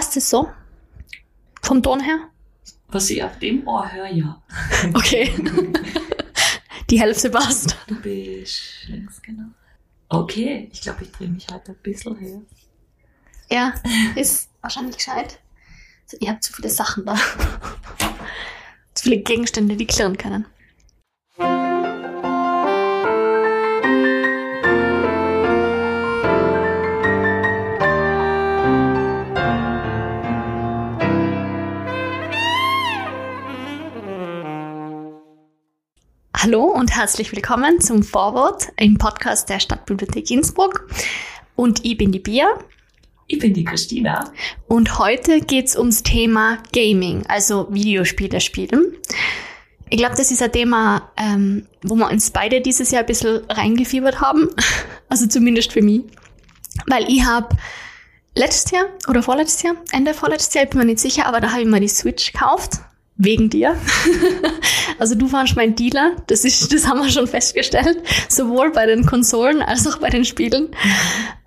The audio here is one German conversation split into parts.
Passt es so? Vom Ton her? Was ich auf dem Ohr höre, ja. Okay. Die Hälfte passt. Du bist links, genau. Okay, ich glaube, ich drehe mich heute ein bisschen höher. Ja, ist wahrscheinlich gescheit. Ihr habt zu viele Sachen da. zu viele Gegenstände, die klirren können. Und herzlich willkommen zum Vorwort im Podcast der Stadtbibliothek Innsbruck. Und ich bin die Bia. Ich bin die Christina. Und heute geht's ums Thema Gaming, also Videospiele spielen. Ich glaube, das ist ein Thema, ähm, wo wir uns beide dieses Jahr ein bisschen reingefiebert haben. Also zumindest für mich. Weil ich habe letztes Jahr oder vorletztes Jahr, Ende vorletztes Jahr, ich bin mir nicht sicher, aber da habe ich mir die Switch gekauft wegen dir. also du warst mein Dealer, das ist, das haben wir schon festgestellt, sowohl bei den Konsolen als auch bei den Spielen.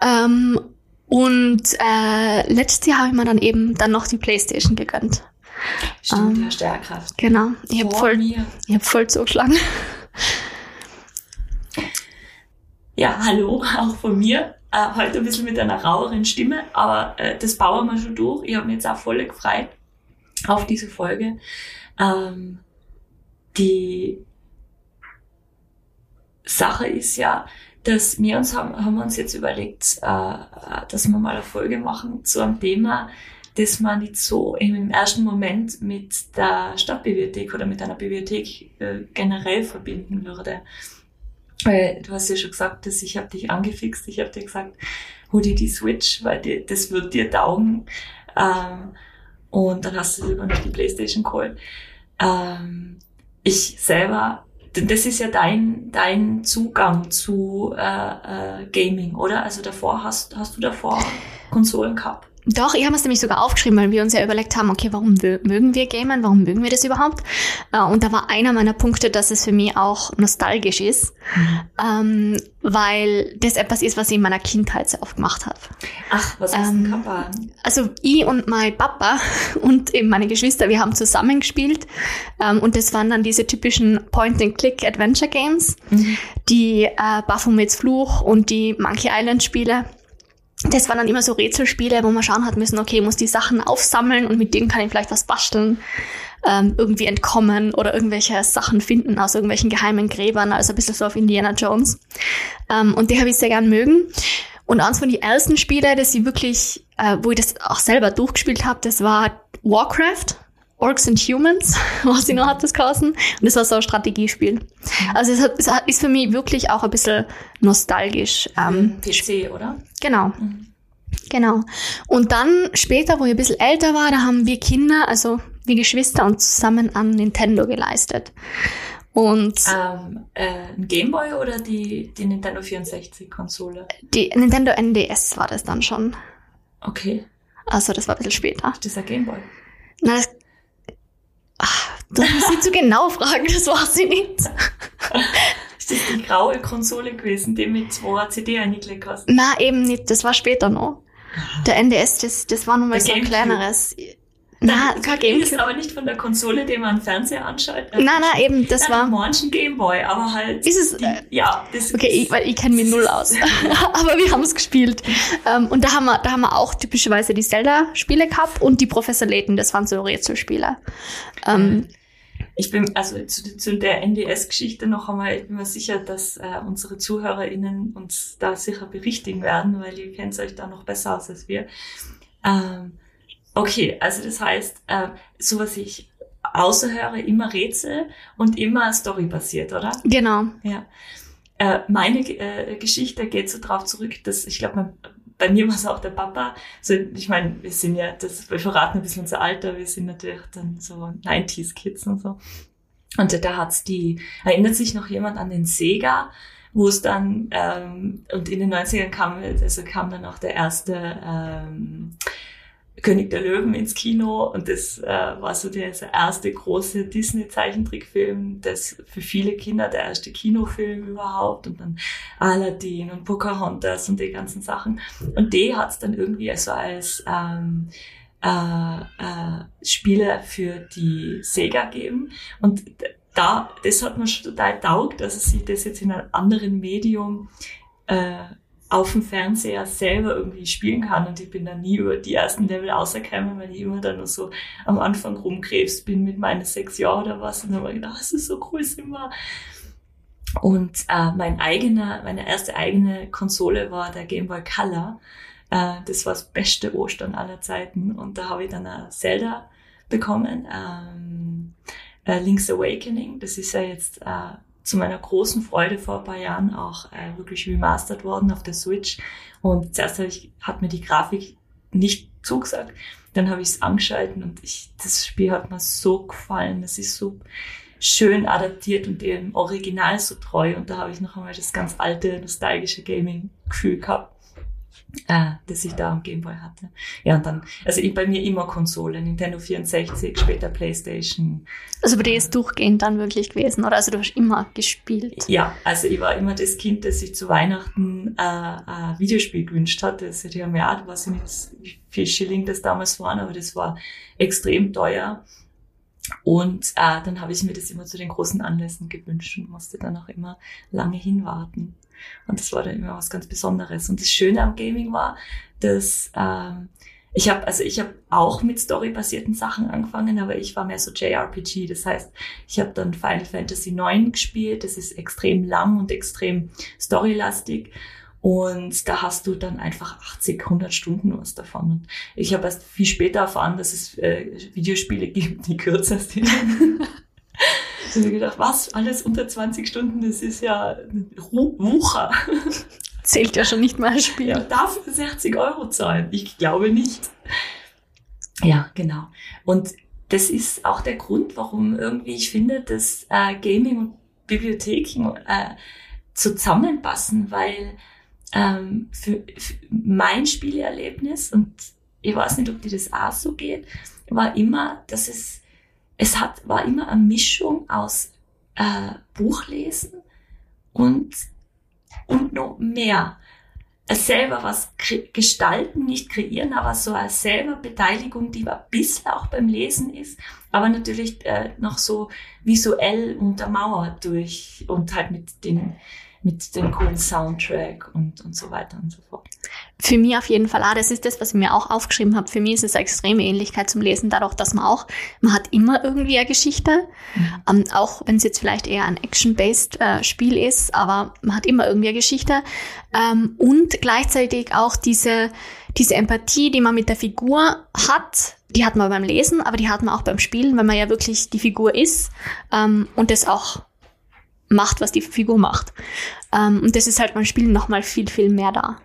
Ähm, und äh, letztes Jahr habe ich mir dann eben dann noch die PlayStation gegönnt. Stimmt, ähm, ja, Stärkraft. Genau, ich habe voll, mir. ich hab voll zugeschlagen. Ja, hallo, auch von mir. Äh, heute ein bisschen mit einer raueren Stimme, aber äh, das bauen wir schon durch. Ich habe mich jetzt auch voll gefreut auf diese Folge. Ähm, die Sache ist ja, dass wir uns haben, haben uns jetzt überlegt, äh, dass wir mal eine Folge machen zu einem Thema, das man nicht so im ersten Moment mit der Stadtbibliothek oder mit einer Bibliothek äh, generell verbinden würde. Weil du hast ja schon gesagt, dass ich habe dich angefixt, ich habe dir gesagt, hol dir die Switch, weil die, das wird dir taugen. Ähm, und dann hast du über noch die Playstation geholt. Ähm, ich selber, das ist ja dein, dein Zugang zu äh, äh, Gaming, oder? Also davor hast, hast du davor Konsolen gehabt? Doch, ich habe es nämlich sogar aufgeschrieben, weil wir uns ja überlegt haben, okay, warum mögen wir Gamen, warum mögen wir das überhaupt? Äh, und da war einer meiner Punkte, dass es für mich auch nostalgisch ist, mhm. ähm, weil das etwas ist, was ich in meiner Kindheit sehr oft gemacht habe. Ach, was hast ähm, Papa? Also ich und mein Papa und eben meine Geschwister, wir haben zusammen gespielt ähm, und das waren dann diese typischen Point-and-Click-Adventure-Games, mhm. die äh, Baphomets Fluch und die Monkey Island-Spiele das waren dann immer so Rätselspiele, wo man schauen hat müssen, okay, muss die Sachen aufsammeln und mit denen kann ich vielleicht was basteln, ähm, irgendwie entkommen oder irgendwelche Sachen finden aus irgendwelchen geheimen Gräbern, also ein bisschen so auf Indiana Jones. Ähm, und die habe ich sehr gern mögen. Und eins von den ersten Spiele, das ich wirklich, äh, wo ich das auch selber durchgespielt habe, das war Warcraft. Orcs and Humans, was ich noch hat das geheißen. Und das war so ein Strategiespiel. Also es, hat, es ist für mich wirklich auch ein bisschen nostalgisch. Ähm, PC, oder? Genau. Mhm. Genau. Und dann später, wo ich ein bisschen älter war, da haben wir Kinder, also wir Geschwister, uns zusammen an Nintendo geleistet. Und ähm, äh, ein Gameboy oder die, die Nintendo 64-Konsole? Die Nintendo NDS war das dann schon. Okay. Also das war ein bisschen später. Ein Gameboy? Nein, du musst nicht zu genau fragen, das war sie nicht. Ist das die graue Konsole gewesen, die mit zwei CD eingelegt hast? Na eben nicht, das war später noch. Der NDS, das, das war nochmal so ein kleineres. Na, kein Gamecube. ist aber nicht von der Konsole, die man am Fernseher anschaut. Nein, nein, eben, das war. Manchen Gameboy, aber halt. Ist es? Die, ja, das Okay, ich, weil ich kenne mich null aus. aber wir haben es gespielt. Um, ähm, und da haben wir, da haben wir auch typischerweise die Zelda-Spiele gehabt und die Professor Layton, das waren so Rätselspiele. Um, ich bin, also zu, zu der NDS-Geschichte noch einmal, ich bin mir sicher, dass äh, unsere ZuhörerInnen uns da sicher berichtigen werden, weil ihr kennt euch da noch besser aus als wir. Ähm, Okay, also das heißt, äh, so was ich außerhöre, immer Rätsel und immer Story basiert, oder? Genau. Ja. Äh, meine äh, Geschichte geht so drauf zurück, dass ich glaube, bei mir war es auch der Papa. So, ich meine, wir sind ja, das, wir verraten ein bisschen unser Alter, wir sind natürlich dann so 90s Kids und so. Und da hat's die, erinnert sich noch jemand an den Sega, wo es dann, ähm, und in den 90ern kam, also kam dann auch der erste, ähm, König der Löwen ins Kino und das äh, war so der erste große Disney-Zeichentrickfilm, das für viele Kinder der erste Kinofilm überhaupt und dann Aladdin und Pocahontas und die ganzen Sachen. Und die hat es dann irgendwie also als ähm, äh, äh, Spiele für die Sega geben. Und da, das hat mir schon total taugt, dass ich das jetzt in einem anderen Medium äh, auf dem Fernseher selber irgendwie spielen kann. Und ich bin dann nie über die ersten Level rausgekommen, weil ich immer dann nur so am Anfang rumkrebst bin mit meinen sechs Jahren oder was. Und dann habe ich gedacht, das ist so cool, sind wir. Und äh, mein eigener, meine erste eigene Konsole war der Game Boy Color. Äh, das war das beste Ostern aller Zeiten. Und da habe ich dann ein Zelda bekommen, ähm, äh, Link's Awakening. Das ist ja jetzt äh, zu meiner großen Freude vor ein paar Jahren auch äh, wirklich remastered worden auf der Switch. Und zuerst ich, hat mir die Grafik nicht zugesagt. Dann habe ich es angeschalten und ich, das Spiel hat mir so gefallen. Das ist so schön adaptiert und dem Original so treu. Und da habe ich noch einmal das ganz alte, nostalgische Gaming-Gefühl gehabt äh, das ich da am Gameboy hatte. Ja, und dann, also ich, bei mir immer Konsole, Nintendo 64, später Playstation. Also bei dir ist durchgehend dann wirklich gewesen, oder? Also du hast immer gespielt? Ja, also ich war immer das Kind, das sich zu Weihnachten äh, ein Videospiel gewünscht hatte. Also die haben ja, weiß ich nicht, wie viel Schilling das damals waren, aber das war extrem teuer. Und äh, dann habe ich mir das immer zu den großen Anlässen gewünscht und musste dann auch immer lange hinwarten. Und das war dann immer was ganz Besonderes. Und das Schöne am Gaming war, dass ähm, ich habe also ich habe auch mit storybasierten Sachen angefangen, aber ich war mehr so JRPG. Das heißt, ich habe dann Final Fantasy IX gespielt. Das ist extrem lang und extrem storylastig. Und da hast du dann einfach 80, 100 Stunden was davon. Und ich habe erst viel später erfahren, dass es äh, Videospiele gibt, die kürzer sind. Da habe ich gedacht, was? Alles unter 20 Stunden, das ist ja Wucher. Zählt ja schon nicht mal ein Spiel. Ja, darf 60 Euro zahlen? Ich glaube nicht. Ja, genau. Und das ist auch der Grund, warum irgendwie ich finde, dass äh, Gaming und Bibliotheken äh, zusammenpassen, weil ähm, für, für mein Spielerlebnis, und ich weiß nicht, ob dir das auch so geht, war immer, dass es es hat, war immer eine Mischung aus äh, Buchlesen und, und noch mehr. Selber was gestalten, nicht kreieren, aber so als selber Beteiligung, die ein bisschen auch beim Lesen ist, aber natürlich äh, noch so visuell untermauert durch und halt mit den mit dem coolen Soundtrack und, und so weiter und so fort. Für mich auf jeden Fall auch. Das ist das, was ich mir auch aufgeschrieben habe. Für mich ist es eine extreme Ähnlichkeit zum Lesen, dadurch, dass man auch, man hat immer irgendwie eine Geschichte. Mhm. Ähm, auch wenn es jetzt vielleicht eher ein Action-based äh, Spiel ist, aber man hat immer irgendwie eine Geschichte. Ähm, und gleichzeitig auch diese, diese Empathie, die man mit der Figur hat, die hat man beim Lesen, aber die hat man auch beim Spielen, wenn man ja wirklich die Figur ist ähm, und das auch macht, was die Figur macht. Ähm, und das ist halt beim Spielen nochmal viel, viel mehr da.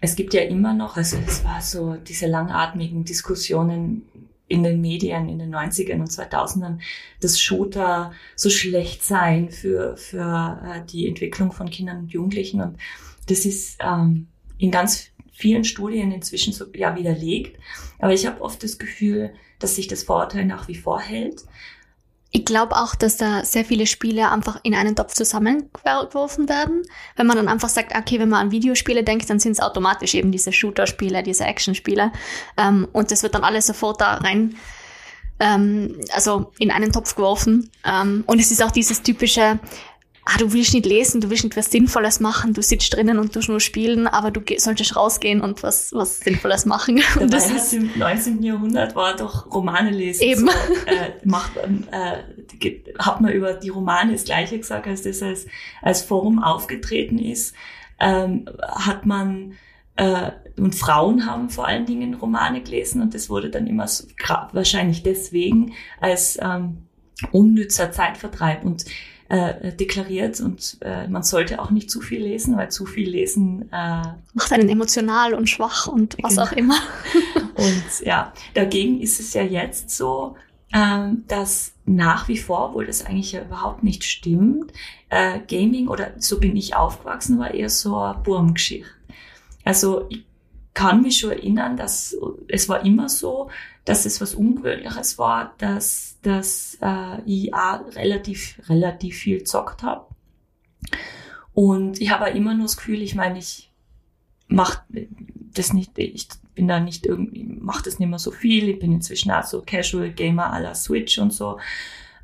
Es gibt ja immer noch, also es war so diese langatmigen Diskussionen in den Medien in den 90ern und 2000ern, dass Shooter so schlecht seien für, für äh, die Entwicklung von Kindern und Jugendlichen. Und das ist ähm, in ganz vielen Studien inzwischen so ja widerlegt. Aber ich habe oft das Gefühl, dass sich das Vorurteil nach wie vor hält. Ich glaube auch, dass da sehr viele Spiele einfach in einen Topf zusammengeworfen werden. Wenn man dann einfach sagt, okay, wenn man an Videospiele denkt, dann sind es automatisch eben diese Shooter-Spiele, diese Action-Spiele. Ähm, und das wird dann alles sofort da rein, ähm, also in einen Topf geworfen. Ähm, und es ist auch dieses typische, ah, du willst nicht lesen, du willst nicht was Sinnvolles machen, du sitzt drinnen und tust nur spielen, aber du solltest rausgehen und was, was Sinnvolles machen. Dabei und das ist im 19. Jahrhundert war doch Romane lesen. Eben. So, äh, macht äh, hat man über die Romane das Gleiche gesagt, als das als, als Forum aufgetreten ist, ähm, hat man äh, und Frauen haben vor allen Dingen Romane gelesen und das wurde dann immer so, wahrscheinlich deswegen als ähm, unnützer Zeitvertreib und äh, deklariert und äh, man sollte auch nicht zu viel lesen, weil zu viel lesen äh, macht einen emotional und schwach und was genau. auch immer. und ja, dagegen ist es ja jetzt so, ähm, dass nach wie vor, obwohl das eigentlich ja überhaupt nicht stimmt, äh, Gaming oder so bin ich aufgewachsen, war eher so eine Burmgeschichte. Also ich kann mich schon erinnern, dass es war immer so, dass es was Ungewöhnliches war, dass, dass äh, ich auch relativ, relativ viel zockt habe. Und ich habe immer nur das Gefühl, ich meine, ich mache das nicht, ich bin da nicht irgendwie, mache das nicht mehr so viel. Ich bin inzwischen auch so Casual Gamer à la Switch und so.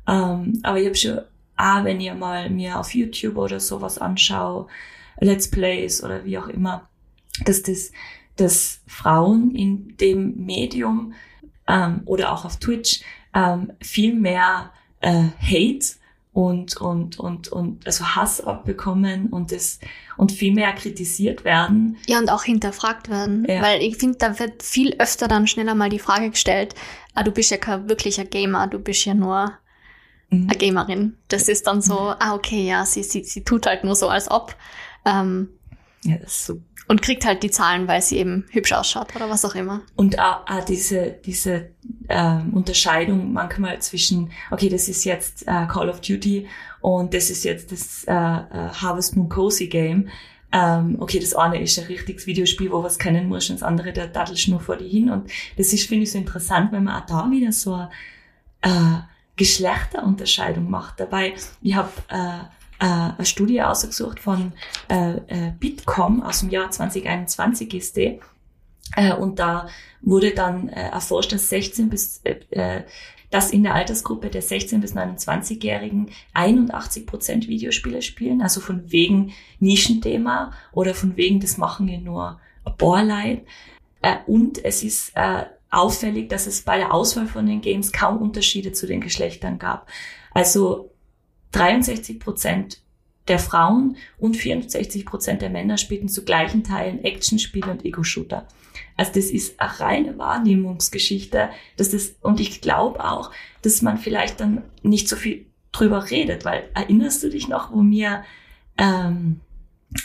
Ähm, aber ich habe schon, auch wenn ihr mal mir auf YouTube oder sowas anschaue, Let's Plays oder wie auch immer, dass das, dass Frauen in dem Medium ähm, oder auch auf Twitch ähm, viel mehr äh, Hate und, und, und, und also Hass abbekommen und das und viel mehr kritisiert werden. Ja, und auch hinterfragt werden. Ja. Weil ich finde, da wird viel öfter dann schneller mal die Frage gestellt, ah, du bist ja kein wirklicher Gamer, du bist ja nur mhm. eine Gamerin. Das ist dann so, ah, okay, ja, sie, sie, sie tut halt nur so, als ob. Ähm, ja, das ist so und kriegt halt die Zahlen, weil sie eben hübsch ausschaut oder was auch immer. Und auch, auch diese, diese ähm, Unterscheidung manchmal zwischen, okay, das ist jetzt äh, Call of Duty und das ist jetzt das äh, äh, Harvest Moon Cozy Game. Ähm, okay, das eine ist ein richtiges Videospiel, wo was kennen muss, und das andere, der dattelst nur vor dir hin. Und das ist, finde ich, so interessant, wenn man auch da wieder so eine äh, Geschlechterunterscheidung macht. Dabei, ich habe äh, äh, eine Studie ausgesucht von äh, äh, Bitkom aus dem Jahr 2021 ist die. Äh, und da wurde dann äh, erforscht, dass 16 bis äh, äh, dass in der Altersgruppe der 16 bis 29-Jährigen 81 Prozent Videospiele spielen, also von wegen Nischenthema oder von wegen das machen wir nur Bohrleid. Äh, und es ist äh, auffällig, dass es bei der Auswahl von den Games kaum Unterschiede zu den Geschlechtern gab. Also 63 Prozent der Frauen und 64 Prozent der Männer spielten zu gleichen Teilen Actionspiele und Ego-Shooter. Also das ist eine reine Wahrnehmungsgeschichte, das, und ich glaube auch, dass man vielleicht dann nicht so viel drüber redet, weil erinnerst du dich noch, wo mir ähm,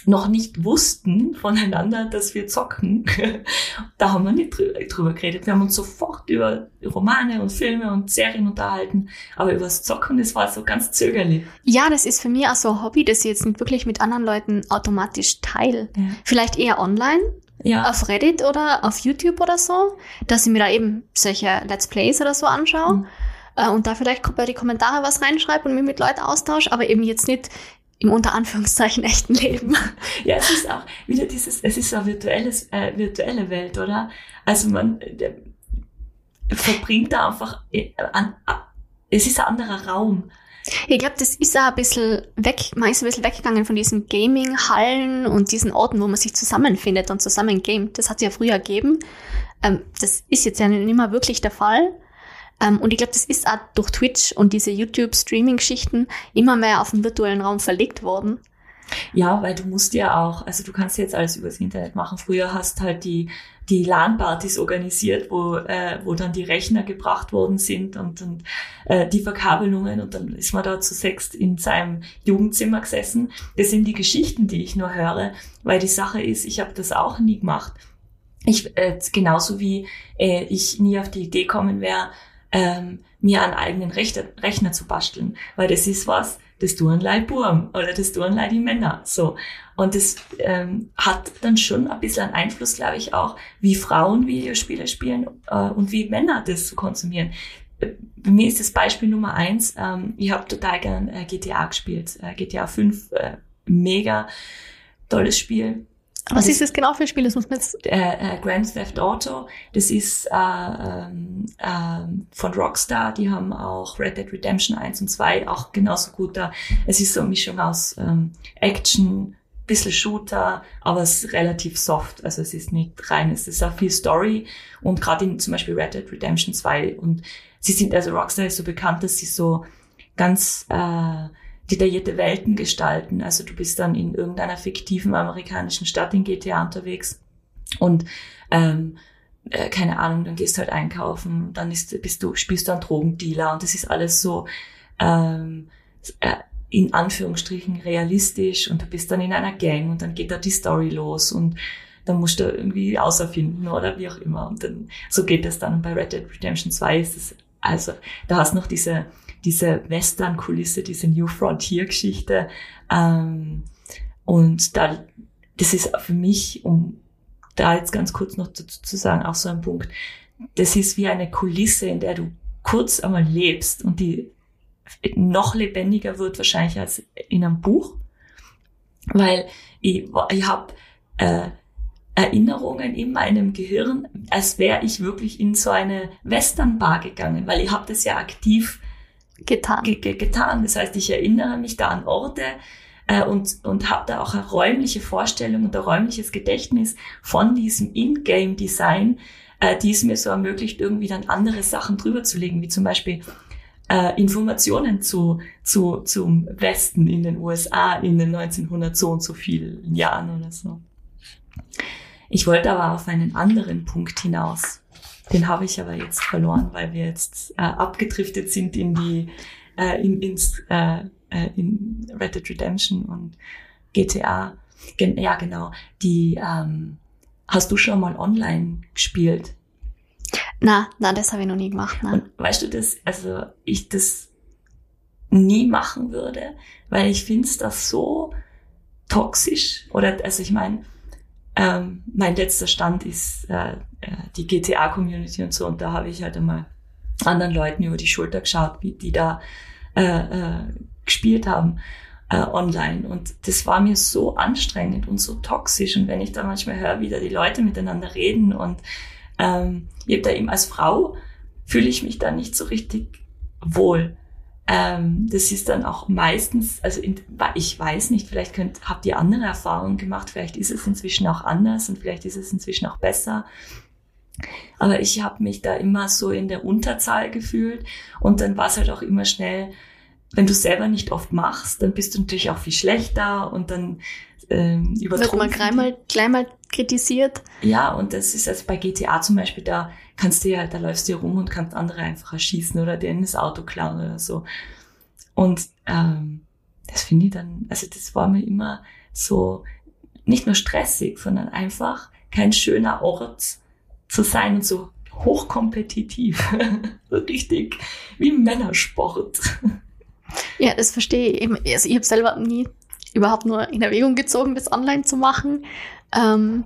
noch nicht wussten voneinander, dass wir zocken, da haben wir nicht drüber geredet. Wir haben uns sofort über Romane und Filme und Serien unterhalten, aber über das Zocken, das war so ganz zögerlich. Ja, das ist für mich auch so ein Hobby, das ich jetzt nicht wirklich mit anderen Leuten automatisch teile. Ja. Vielleicht eher online, ja. auf Reddit oder auf YouTube oder so, dass ich mir da eben solche Let's Plays oder so anschaue. Mhm äh, und da vielleicht bei die Kommentare was reinschreibe und mich mit Leuten austausche, aber eben jetzt nicht im unter Anführungszeichen echten Leben. Ja, es ist auch wieder dieses, es ist eine virtuelles, äh, virtuelle Welt, oder? Also man der, verbringt da einfach, äh, an, es ist ein anderer Raum. Ich glaube, das ist auch ein bisschen weg, man ist ein bisschen weggegangen von diesen Gaming-Hallen und diesen Orten, wo man sich zusammenfindet und zusammen gamet. Das hat es ja früher gegeben. Ähm, das ist jetzt ja nicht mehr wirklich der Fall. Ähm, und ich glaube, das ist auch durch Twitch und diese YouTube-Streaming-Geschichten immer mehr auf den virtuellen Raum verlegt worden. Ja, weil du musst ja auch, also du kannst jetzt alles übers Internet machen. Früher hast halt die die LAN-Partys organisiert, wo äh, wo dann die Rechner gebracht worden sind und, und äh, die Verkabelungen und dann ist man da zu sechst in seinem Jugendzimmer gesessen. Das sind die Geschichten, die ich nur höre, weil die Sache ist, ich habe das auch nie gemacht. Ich äh, genauso wie äh, ich nie auf die Idee kommen wäre, ähm, mir einen eigenen Rechner, Rechner zu basteln, weil das ist was, das tun Leih Burm oder das tun Leih die Männer. So. Und das ähm, hat dann schon ein bisschen einen Einfluss, glaube ich, auch, wie Frauen Videospiele spielen äh, und wie Männer das konsumieren. Bei mir ist das Beispiel Nummer eins, ähm, ich habe total gern äh, GTA gespielt, äh, GTA 5, äh, mega tolles Spiel. Was ist das genau für ein Spiel? Das muss man jetzt äh, äh, Grand Theft Auto. Das ist äh, ähm, äh, von Rockstar. Die haben auch Red Dead Redemption 1 und 2 auch genauso gut da. Es ist so eine Mischung aus ähm, Action, bisschen Shooter, aber es ist relativ soft. Also es ist nicht rein, es ist auch viel Story und gerade in zum Beispiel Red Dead Redemption 2 und sie sind, also Rockstar ist so bekannt, dass sie so ganz äh, detaillierte Welten gestalten. Also du bist dann in irgendeiner fiktiven amerikanischen Stadt in GTA unterwegs und ähm, äh, keine Ahnung, dann gehst halt einkaufen, dann ist, bist du, spielst du einen Drogendealer und das ist alles so ähm, äh, in Anführungsstrichen realistisch und du bist dann in einer Gang und dann geht da die Story los und dann musst du irgendwie außerfinden oder wie auch immer. Und dann so geht es dann. Bei Red Dead Redemption 2 ist es, also da hast noch diese diese Western-Kulisse, diese New Frontier-Geschichte. Ähm, und da, das ist für mich, um da jetzt ganz kurz noch dazu zu sagen, auch so ein Punkt. Das ist wie eine Kulisse, in der du kurz einmal lebst und die noch lebendiger wird wahrscheinlich als in einem Buch, weil ich, ich habe äh, Erinnerungen in meinem Gehirn, als wäre ich wirklich in so eine Westernbar gegangen, weil ich habe das ja aktiv getan. Ge ge getan. Das heißt, ich erinnere mich da an Orte äh, und, und habe da auch eine räumliche Vorstellung und ein räumliches Gedächtnis von diesem In-Game-Design, äh, die es mir so ermöglicht, irgendwie dann andere Sachen drüber zu legen, wie zum Beispiel äh, Informationen zu, zu, zum Westen in den USA in den 1900 so und so vielen Jahren oder so. Ich wollte aber auf einen anderen Punkt hinaus. Den habe ich aber jetzt verloren, weil wir jetzt äh, abgedriftet sind in die äh, in, ins äh, äh in Red Dead Redemption und GTA. Gen ja, genau. Die ähm, hast du schon mal online gespielt? Na, na, das habe ich noch nie gemacht. Na. Und weißt du das? Also ich das nie machen würde, weil ich finde es das so toxisch. Oder also ich meine ähm, mein letzter Stand ist äh, äh die GTA-Community und so. Und da habe ich halt einmal anderen Leuten über die Schulter geschaut, wie die da äh, äh, gespielt haben äh, online. Und das war mir so anstrengend und so toxisch. Und wenn ich da manchmal höre, wie da die Leute miteinander reden und ähm, ich da eben als Frau fühle ich mich da nicht so richtig wohl. Ähm, das ist dann auch meistens, also in, ich weiß nicht, vielleicht könnt, habt ihr andere Erfahrungen gemacht, vielleicht ist es inzwischen auch anders und vielleicht ist es inzwischen auch besser. Aber ich habe mich da immer so in der Unterzahl gefühlt und dann war es halt auch immer schnell, wenn du selber nicht oft machst, dann bist du natürlich auch viel schlechter und dann ähm, Wird man gleich mal, gleich mal kritisiert. Ja, und das ist also bei GTA zum Beispiel, da kannst du ja, da läufst du ja rum und kannst andere einfach erschießen oder denen das Auto klauen oder so. Und ähm, das finde ich dann, also das war mir immer so nicht nur stressig, sondern einfach kein schöner Ort zu sein und so hochkompetitiv. so richtig wie Männersport. Ja, das verstehe ich. Also ich habe selber nie überhaupt nur in Erwägung gezogen, das online zu machen. Ähm,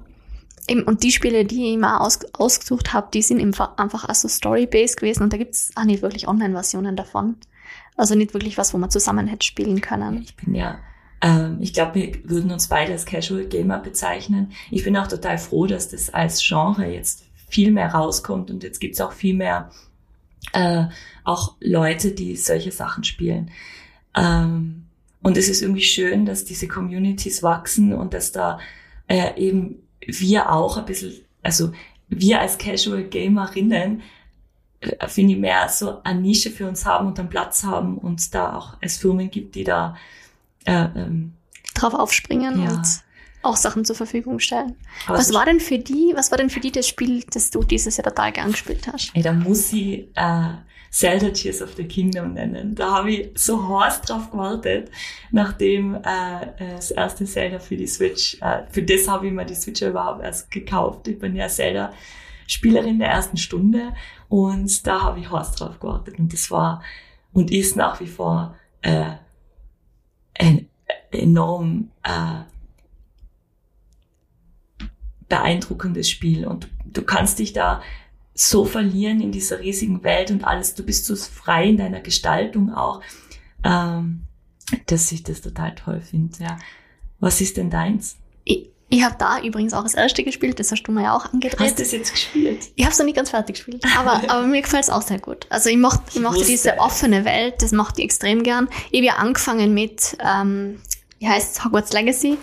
eben, und die Spiele, die ich immer aus, ausgesucht habe, die sind einfach also Story-based gewesen und da gibt es auch nicht wirklich Online-Versionen davon. Also nicht wirklich was, wo man zusammen hätte spielen können. Ich bin ja, ähm, ich glaube, wir würden uns beide als Casual Gamer bezeichnen. Ich bin auch total froh, dass das als Genre jetzt viel mehr rauskommt und jetzt gibt's auch viel mehr äh, auch Leute, die solche Sachen spielen. Ähm, und es ist irgendwie schön, dass diese Communities wachsen und dass da äh, eben wir auch ein bisschen, also wir als Casual Gamerinnen, äh, finde ich, mehr so eine Nische für uns haben und einen Platz haben und da auch es Firmen gibt, die da äh, ähm, drauf aufspringen ja. und auch Sachen zur Verfügung stellen. Aber was war denn für die, was war denn für die das Spiel, das du dieses Jahr total gern gespielt hast? Ey, da muss ich äh, Zelda Tears of the Kingdom nennen. Da habe ich so heiß drauf gewartet, nachdem äh, äh, das erste Zelda für die Switch, äh, für das habe ich mir die Switch überhaupt erst gekauft. Ich bin ja Zelda Spielerin der ersten Stunde und da habe ich heiß drauf gewartet und das war und ist nach wie vor äh, ein enorm äh, beeindruckendes Spiel und du kannst dich da so verlieren in dieser riesigen Welt und alles, du bist so frei in deiner Gestaltung auch, ähm, dass ich das total toll finde. Ja. Was ist denn deins? Ich, ich habe da übrigens auch das erste gespielt, das hast du mir ja auch angedreht. Hast du das jetzt gespielt? Ich habe es noch nicht ganz fertig gespielt, aber, aber mir gefällt es auch sehr gut. Also ich mochte, ich mochte diese offene Welt, das mochte ich extrem gern. Ich habe ja angefangen mit, ähm, wie heißt es, Hogwarts Legacy.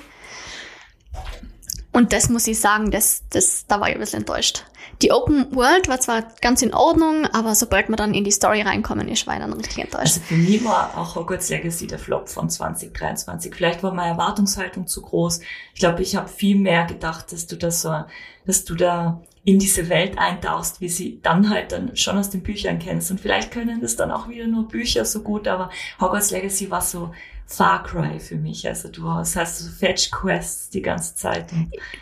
Und das muss ich sagen, das, das, da war ich ein bisschen enttäuscht. Die Open World war zwar ganz in Ordnung, aber sobald man dann in die Story reinkommen ist, war ich dann richtig enttäuscht. Also für mich war auch Hogwarts Legacy der Flop von 2023. Vielleicht war meine Erwartungshaltung zu groß. Ich glaube, ich habe viel mehr gedacht, dass du das so, dass du da in diese Welt eintauchst, wie sie dann halt dann schon aus den Büchern kennst. Und vielleicht können das dann auch wieder nur Bücher so gut, aber Hogwarts Legacy war so Far Cry für mich. Also du hast, hast so Fetch Quests die ganze Zeit.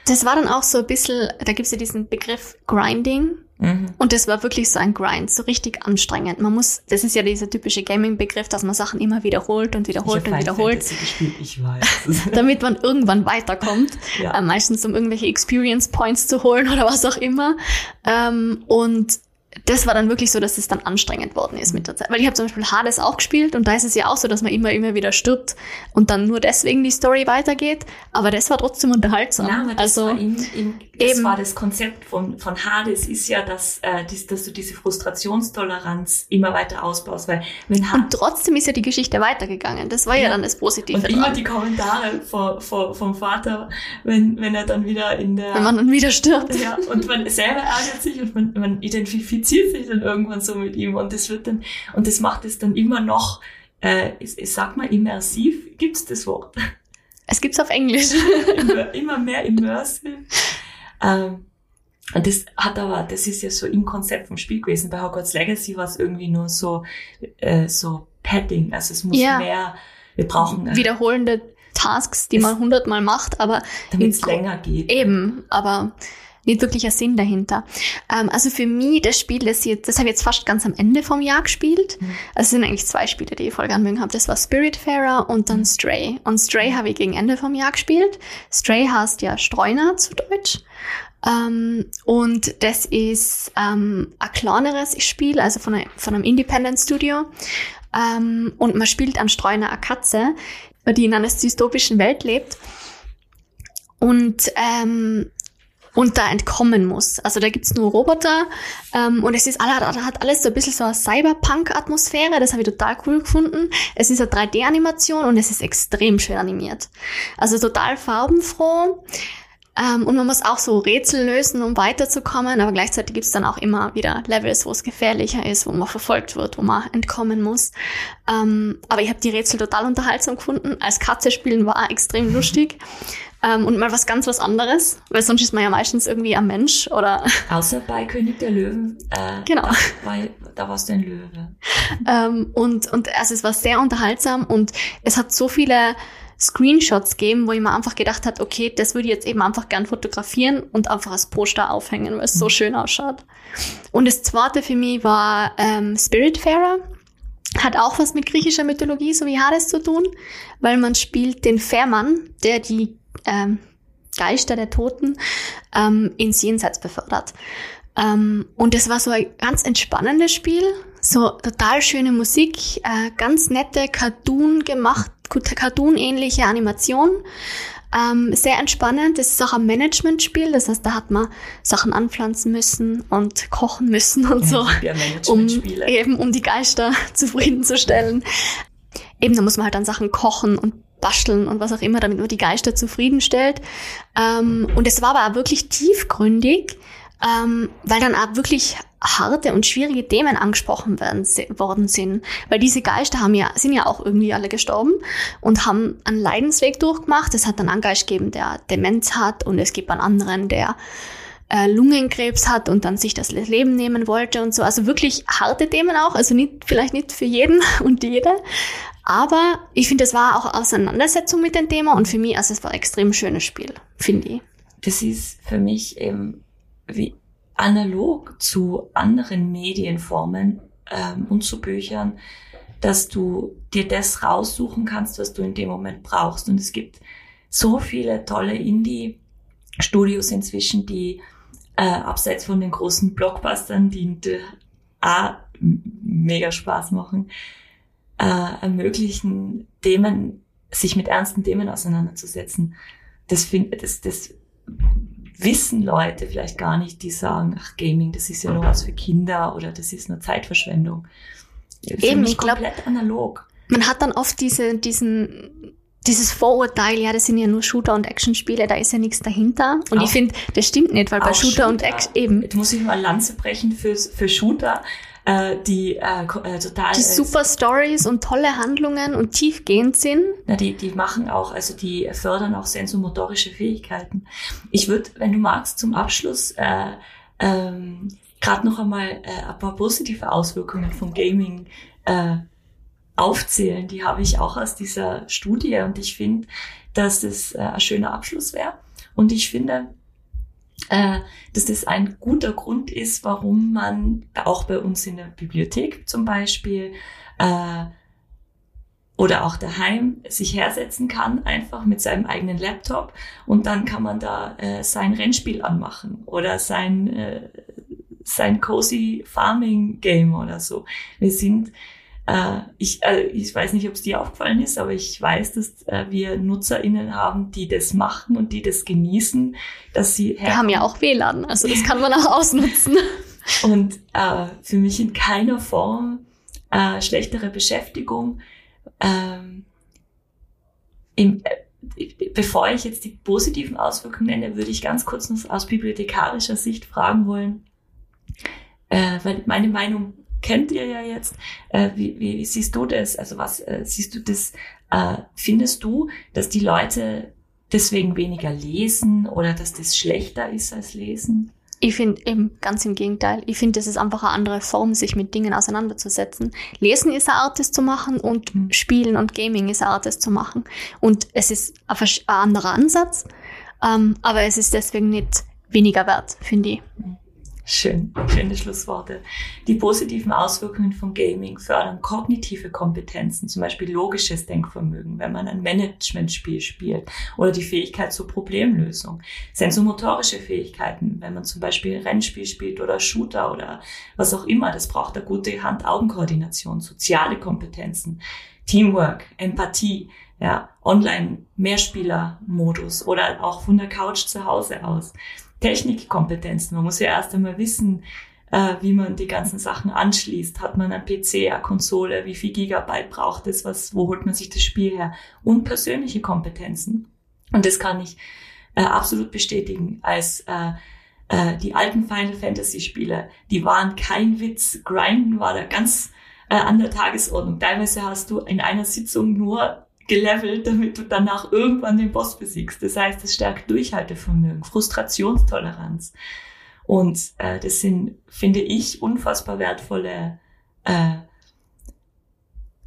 Das war dann auch so ein bisschen, da gibt's ja diesen Begriff Grinding. Mhm. Und das war wirklich so ein Grind, so richtig anstrengend. Man muss, das ist ja dieser typische Gaming-Begriff, dass man Sachen immer wiederholt und wiederholt ich und wiederholt. Gespielt, ich weiß. damit man irgendwann weiterkommt. ja. äh, meistens um irgendwelche Experience Points zu holen oder was auch immer. Ähm, und das war dann wirklich so, dass es dann anstrengend worden ist mit der Zeit. Weil ich habe zum Beispiel Hades auch gespielt und da ist es ja auch so, dass man immer, immer wieder stirbt und dann nur deswegen die Story weitergeht. Aber das war trotzdem unterhaltsam. Ja, das, also, war, in, in, das eben. war das Konzept von, von Hades, ist ja, dass, äh, dies, dass du diese Frustrationstoleranz immer weiter ausbaust. Weil wenn und trotzdem ist ja die Geschichte weitergegangen. Das war ja, Ja. dann das Positive. und immer dran. die Kommentare vor, vor, vom Vater, wenn, wenn er dann wieder in der wenn man dann wieder stirbt. Ja, und man selber ärgert sich und man, man identifiziert sich dann irgendwann so mit ihm und das wird dann, und das macht es dann immer noch, äh, ich, ich sag mal immersiv, gibt's das Wort? Es gibt's auf Englisch. immer, immer mehr immersive. Ähm, und das hat aber, das ist ja so im Konzept vom Spiel gewesen. Bei Hogwarts Legacy war es irgendwie nur so, äh, so Padding, also es muss Ja. mehr, wir brauchen, äh, Wiederholende Tasks, die Es- man hundertmal macht, aber damit es länger geht. Eben, aber nicht wirklich ein Sinn dahinter. Ähm, also für mich, das Spiel, das, jetzt, das habe ich jetzt fast ganz am Ende vom Jahr gespielt. Mhm. Also es sind eigentlich zwei Spiele, die ich voll mögen habe. Das war Spiritfarer und dann Stray. Und Stray habe ich gegen Ende vom Jahr gespielt. Stray heißt ja Streuner zu Deutsch. Ähm, und das ist ähm, ein kleineres Spiel, also von, einem- von einem Independent Studio. Ähm, und man spielt am Streuner eine Katze, die in einer dystopischen Welt lebt. Und ähm, und da entkommen muss. Also da gibt's nur Roboter ähm, und es ist alle, hat alles so ein bisschen so eine Cyberpunk-Atmosphäre, das habe ich total cool gefunden. Es ist eine 3D-Animation und es ist extrem schön animiert. Also total farbenfroh. Ähm, und man muss auch so Rätsel lösen, um weiterzukommen, aber gleichzeitig gibt's dann auch immer wieder Levels, wo es gefährlicher ist, wo man verfolgt wird, wo man entkommen muss. Ähm, aber ich habe die Rätsel total unterhaltsam gefunden. Als Katze spielen war extrem lustig. Ähm, und mal was ganz was anderes, weil sonst ist man ja meistens irgendwie ein Mensch oder Außer bei König der Löwen, äh, Genau. da, war, da warst du ein Löwe. ähm, und und also es war sehr unterhaltsam und es hat so viele Screenshots gegeben, wo ich mir einfach gedacht hat, okay, das würde ich jetzt eben einfach gern fotografieren und einfach als Poster aufhängen, weil es so schön ausschaut. Und das zweite für mich war ähm, Spiritfarer. Hat auch was mit griechischer Mythologie, so wie Hades zu tun, weil man spielt den Fährmann, der die ähm, Geister der Toten ähm, ins Jenseits befördert. Ähm, und es war so ein ganz entspannendes Spiel, so total schöne Musik, äh, ganz nette Cartoon gemacht, Cartoon-ähnliche Animation. Ähm, sehr entspannend. Das ist auch ein Management-Spiel, das heißt, da hat man Sachen anpflanzen müssen und kochen müssen und so Ja, um eben um die Geister zufriedenzustellen. Eben, da muss man halt dann Sachen kochen und basteln und was auch immer, damit man die Geister zufriedenstellt. Ähm, und es war aber auch wirklich tiefgründig, ähm, weil dann auch wirklich harte und schwierige Themen angesprochen werden, worden sind. Weil diese Geister haben ja, sind ja auch irgendwie alle gestorben und haben einen Leidensweg durchgemacht. Es hat dann einen Geist gegeben, der Demenz hat und es gibt einen anderen, der äh, Lungenkrebs hat und dann sich das Leben nehmen wollte und so. Also wirklich harte Themen auch, also nicht, vielleicht nicht für jeden und jede. Aber ich finde, es war auch Auseinandersetzung mit dem Thema und für mich, also es war ein extrem schönes Spiel, finde ich. Das ist für mich eben wie analog zu anderen Medienformen ähm, und zu Büchern, dass du dir das raussuchen kannst, was du in dem Moment brauchst. Und es gibt so viele tolle Indie-Studios inzwischen, die äh, abseits von den großen Blockbustern, die auch mega Spaß machen, äh, ermöglichen, Themen, sich mit ernsten Themen auseinanderzusetzen. Das, find, das, das wissen Leute vielleicht gar nicht, die sagen, ach, Gaming, das ist ja nur was für Kinder oder das ist nur Zeitverschwendung. Eben, ich glaub- komplett analog. Man hat dann oft diese, diesen, dieses Vorurteil, ja, das sind ja nur Shooter- und Actionspiele, da ist ja nichts dahinter. Und Auch- ich finde, das stimmt nicht, weil bei Auch Shooter, und Action eben Jetzt muss ich mal Lanze brechen für, für Shooter, äh, die äh, äh, total... die äh, super Stories und tolle Handlungen und tiefgehend sind. Na, die, die machen auch, also die fördern auch sensomotorische Fähigkeiten. Ich würde, wenn du magst, zum Abschluss äh, ähm, gerade noch einmal äh, ein paar positive Auswirkungen vom Gaming äh, aufzählen. Die habe ich auch aus dieser Studie und ich finde, dass das äh, ein schöner Abschluss wäre. Und ich finde, äh, dass das ein guter Grund ist, warum man auch bei uns in der Bibliothek zum Beispiel äh, oder auch daheim sich hersetzen kann, einfach mit seinem eigenen Laptop und dann kann man da äh, sein Rennspiel anmachen oder sein, äh, sein cozy Farming Game oder so. Wir sind äh, ich, äh, ich weiß nicht, ob es dir aufgefallen ist, aber ich weiß, dass äh, wir NutzerInnen haben, die das machen und die das genießen, dass sie Wir haben ja auch WLAN, also das kann man auch ausnutzen. Und äh, für mich in keiner Form äh, schlechtere Beschäftigung. Ähm, im, äh, bevor ich jetzt die positiven Auswirkungen nenne, würde ich ganz kurz noch aus bibliothekarischer Sicht fragen wollen, äh, weil meine Meinung kennt ihr ja jetzt. Äh, wie, wie, siehst du das? Also was äh, siehst du das? Äh, findest du, dass die Leute deswegen weniger lesen oder dass das schlechter ist als lesen? Ich finde eben ganz im Gegenteil. Ich finde, das ist einfach eine andere Form, sich mit Dingen auseinanderzusetzen. Lesen ist eine Art, das zu machen und mhm. Spielen und Gaming ist eine Art, das zu machen. Und es ist ein, ein anderer Ansatz, ähm, aber es ist deswegen nicht weniger wert, finde ich. Mhm. Schön, schöne Schlussworte. Die positiven Auswirkungen von Gaming fördern kognitive Kompetenzen, zum Beispiel logisches Denkvermögen, wenn man ein Managementspiel spielt oder die Fähigkeit zur Problemlösung. Sensomotorische Fähigkeiten, wenn man zum Beispiel Rennspiel spielt oder Shooter oder was auch immer, das braucht eine gute Hand-Augen-Koordination, soziale Kompetenzen, Teamwork, Empathie, ja, Online-Mehrspieler-Modus oder auch von der Couch zu Hause aus. Technikkompetenzen. Man muss ja erst einmal wissen, äh, wie man die ganzen Sachen anschließt. Hat man ein PC, eine Konsole, wie viel Gigabyte braucht es, was, wo holt man sich das Spiel her? Und persönliche Kompetenzen. Und das kann ich äh, absolut bestätigen. Als äh, äh, die alten Final Fantasy Spiele, die waren kein Witz. Grinden war da ganz äh, an der Tagesordnung. Teilweise hast du in einer Sitzung nur gelevelt, damit du danach irgendwann den Boss besiegst. Das heißt, es stärkt Durchhaltevermögen, Frustrationstoleranz. Und äh, das sind, finde ich, unfassbar wertvolle äh,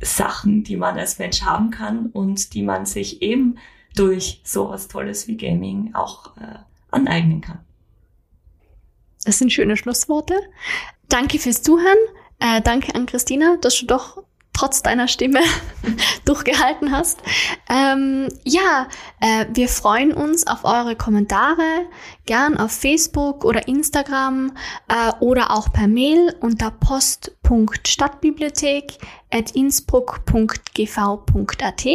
Sachen, die man als Mensch haben kann und die man sich eben durch sowas Tolles wie Gaming auch äh, aneignen kann. Das sind schöne Schlussworte. Danke fürs Zuhören. Äh, danke an Christina, dass du doch trotz deiner Stimme durchgehalten hast. Ähm, ja, äh, wir freuen uns auf eure Kommentare, gern auf Facebook oder Instagram äh, oder auch per Mail unter post.stadtbibliothek at innsbruck.gv.at.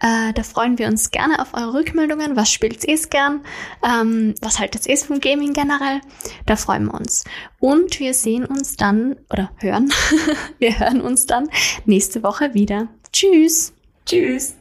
Äh, da freuen wir uns gerne auf eure Rückmeldungen. Was spielt ihr gern? Ähm, was haltet ihr vom Gaming generell? Da freuen wir uns. Und wir sehen uns dann, oder hören, wir hören uns dann nächste Woche wieder. Tschüss. Tschüss.